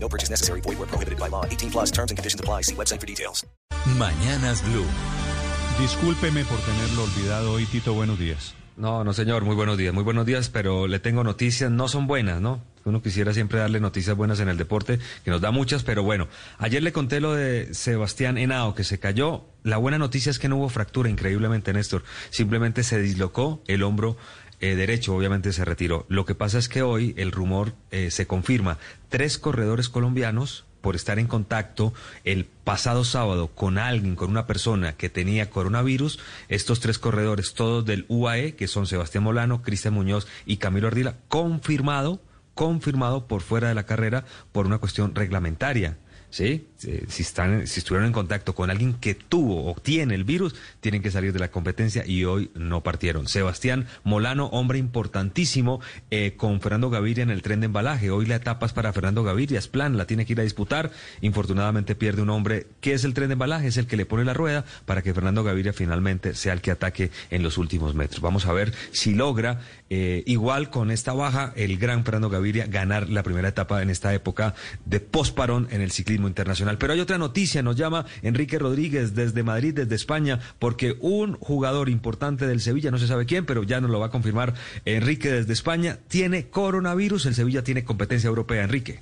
No purchase necessary. Void where prohibited by law. 18 plus terms and conditions apply. See website for details. Mañanas Blue. Discúlpeme por tenerlo olvidado hoy, Tito. Buenos días. No, no, señor, muy buenos días, muy buenos días, pero le tengo noticias, no son buenas, ¿no? Uno quisiera siempre darle noticias buenas en el deporte, que nos da muchas, pero bueno, ayer le conté lo de Sebastián Henao, que se cayó. La buena noticia es que no hubo fractura, increíblemente, Néstor. Simplemente se dislocó el hombro eh, derecho, obviamente se retiró. Lo que pasa es que hoy el rumor eh, se confirma. Tres corredores colombianos por estar en contacto el pasado sábado con alguien, con una persona que tenía coronavirus, estos tres corredores, todos del UAE, que son Sebastián Molano, Cristian Muñoz y Camilo Ardila, confirmado, confirmado por fuera de la carrera por una cuestión reglamentaria. ¿Sí? Si, están, si estuvieron en contacto con alguien que tuvo o tiene el virus, tienen que salir de la competencia y hoy no partieron. Sebastián Molano, hombre importantísimo, eh, con Fernando Gaviria en el tren de embalaje. Hoy la etapa es para Fernando Gaviria, es plan, la tiene que ir a disputar. Infortunadamente pierde un hombre que es el tren de embalaje, es el que le pone la rueda para que Fernando Gaviria finalmente sea el que ataque en los últimos metros. Vamos a ver si logra, eh, igual con esta baja, el gran Fernando Gaviria ganar la primera etapa en esta época de posparón en el ciclismo internacional. Pero hay otra noticia, nos llama Enrique Rodríguez desde Madrid, desde España, porque un jugador importante del Sevilla, no se sabe quién, pero ya nos lo va a confirmar Enrique desde España, tiene coronavirus. El Sevilla tiene competencia europea, Enrique.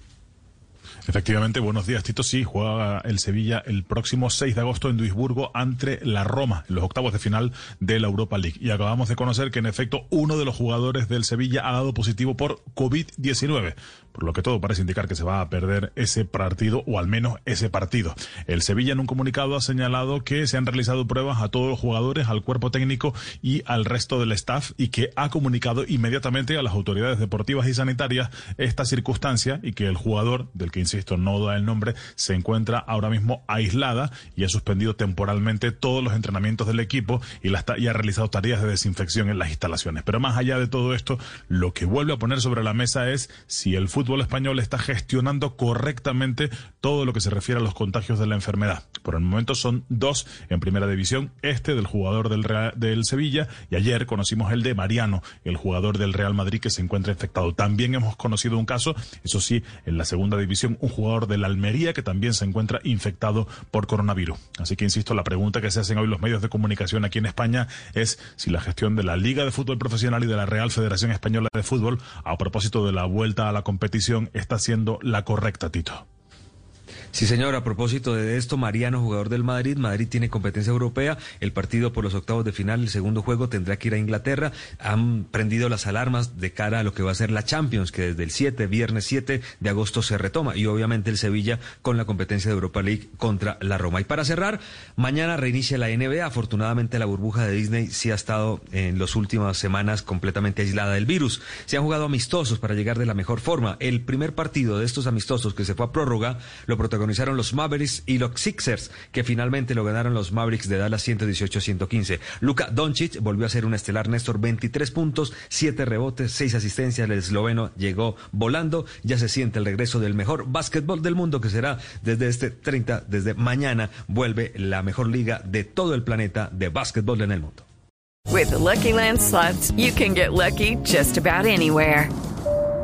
Efectivamente, buenos días, Tito. Sí, juega el Sevilla el próximo 6 de agosto en Duisburgo ante la Roma, en los octavos de final de la Europa League. Y acabamos de conocer que, en efecto, uno de los jugadores del Sevilla ha dado positivo por COVID-19 por lo que todo parece indicar que se va a perder ese partido o al menos ese partido. El Sevilla en un comunicado ha señalado que se han realizado pruebas a todos los jugadores, al cuerpo técnico y al resto del staff y que ha comunicado inmediatamente a las autoridades deportivas y sanitarias esta circunstancia y que el jugador, del que insisto no da el nombre, se encuentra ahora mismo aislada y ha suspendido temporalmente todos los entrenamientos del equipo y, ha realizado tareas de desinfección en las instalaciones. Pero más allá de todo esto, lo que vuelve a poner sobre la mesa es si el fútbol español está gestionando correctamente todo lo que se refiere a los contagios de la enfermedad. Por el momento son dos en primera división, este del jugador del, del Sevilla y ayer conocimos el de Mariano, el jugador del Real Madrid que se encuentra infectado. También hemos conocido un caso, eso sí, en la segunda división, un jugador del Almería que también se encuentra infectado por coronavirus. Así que insisto, la pregunta que se hacen hoy los medios de comunicación aquí en España es si la gestión de la Liga de Fútbol Profesional y de la Real Federación Española de Fútbol a propósito de la vuelta a la competición está siendo la correcta, Tito. Sí, señor. A propósito de esto, Mariano, jugador del Madrid, Madrid tiene competencia europea. El partido por los octavos de final, el segundo juego, tendrá que ir a Inglaterra. Han prendido las alarmas de cara a lo que va a ser la Champions, que desde el 7, viernes 7 de agosto se retoma. Y obviamente el Sevilla con la competencia de Europa League contra la Roma. Y para cerrar, mañana reinicia la NBA. Afortunadamente la burbuja de Disney sí ha estado en las últimas semanas completamente aislada del virus. Se han jugado amistosos para llegar de la mejor forma. El primer partido de estos amistosos que se fue a prórroga lo protagonizó protagonizaron los Mavericks y los Sixers, que finalmente lo ganaron los Mavericks de Dallas 118-115. Luka Doncic volvió a ser un estelar Néstor, 23 puntos, 7 rebotes, 6 asistencias. El esloveno llegó volando. Ya se siente el regreso del mejor básquetbol del mundo, que será desde este 30, desde mañana, vuelve la mejor liga de todo el planeta de básquetbol en el mundo. With Lucky Land you can get lucky just about anywhere.